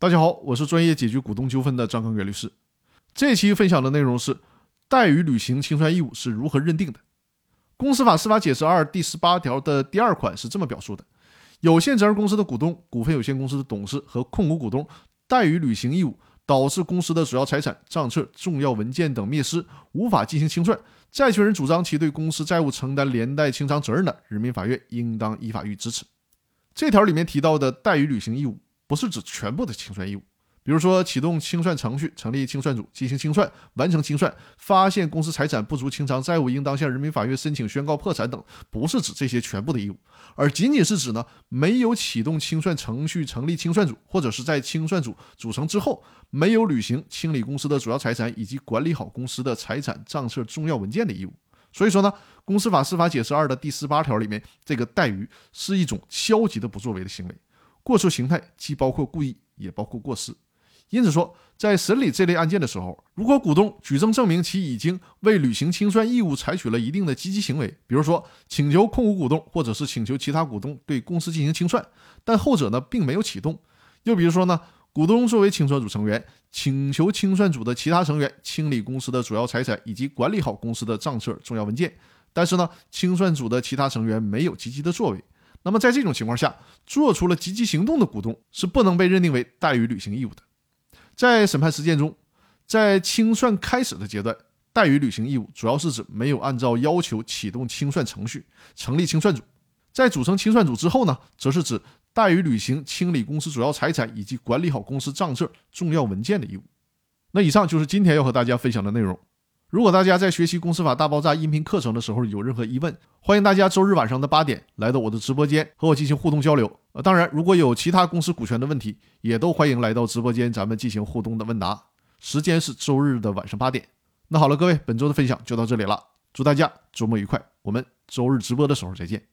大家好，我是专业解决股东纠纷的张康元律师。这期分享的内容是怠于履行清算义务是如何认定的。公司法司法解释二第十八条的第二款是这么表述的：有限责任公司的股东、股份有限公司的董事和控股股东怠于履行义务，导致公司的主要财产、账册、重要文件等灭失，无法进行清算，债权人主张其对公司债务承担连带清偿责任的，人民法院应当依法予以支持。这条里面提到的怠于履行义务。不是指全部的清算义务，比如说启动清算程序、成立清算组进行清算、完成清算、发现公司财产不足清偿债务，应当向人民法院申请宣告破产等，不是指这些全部的义务，而仅仅是指呢没有启动清算程序、成立清算组，或者是在清算组组成之后没有履行清理公司的主要财产以及管理好公司的财产账册、重要文件的义务。所以说呢，公司法司法解释二的第十八条里面，这个怠于是一种消极的不作为的行为。过错形态既包括故意，也包括过失。因此说，在审理这类案件的时候，如果股东举证证明其已经为履行清算义务采取了一定的积极行为，比如说请求控股股东或者是请求其他股东对公司进行清算，但后者呢并没有启动；又比如说呢，股东作为清算组成员，请求清算组的其他成员清理公司的主要财产以及管理好公司的账册、重要文件，但是呢，清算组的其他成员没有积极的作为。那么，在这种情况下，做出了积极行动的股东是不能被认定为怠于履行义务的。在审判实践中，在清算开始的阶段，怠于履行义务主要是指没有按照要求启动清算程序、成立清算组；在组成清算组之后呢，则是指怠于履行清理公司主要财产以及管理好公司账册、重要文件的义务。那以上就是今天要和大家分享的内容。如果大家在学习《公司法大爆炸》音频课程的时候有任何疑问，欢迎大家周日晚上的八点来到我的直播间和我进行互动交流。呃，当然，如果有其他公司股权的问题，也都欢迎来到直播间，咱们进行互动的问答。时间是周日的晚上八点。那好了，各位，本周的分享就到这里了。祝大家周末愉快，我们周日直播的时候再见。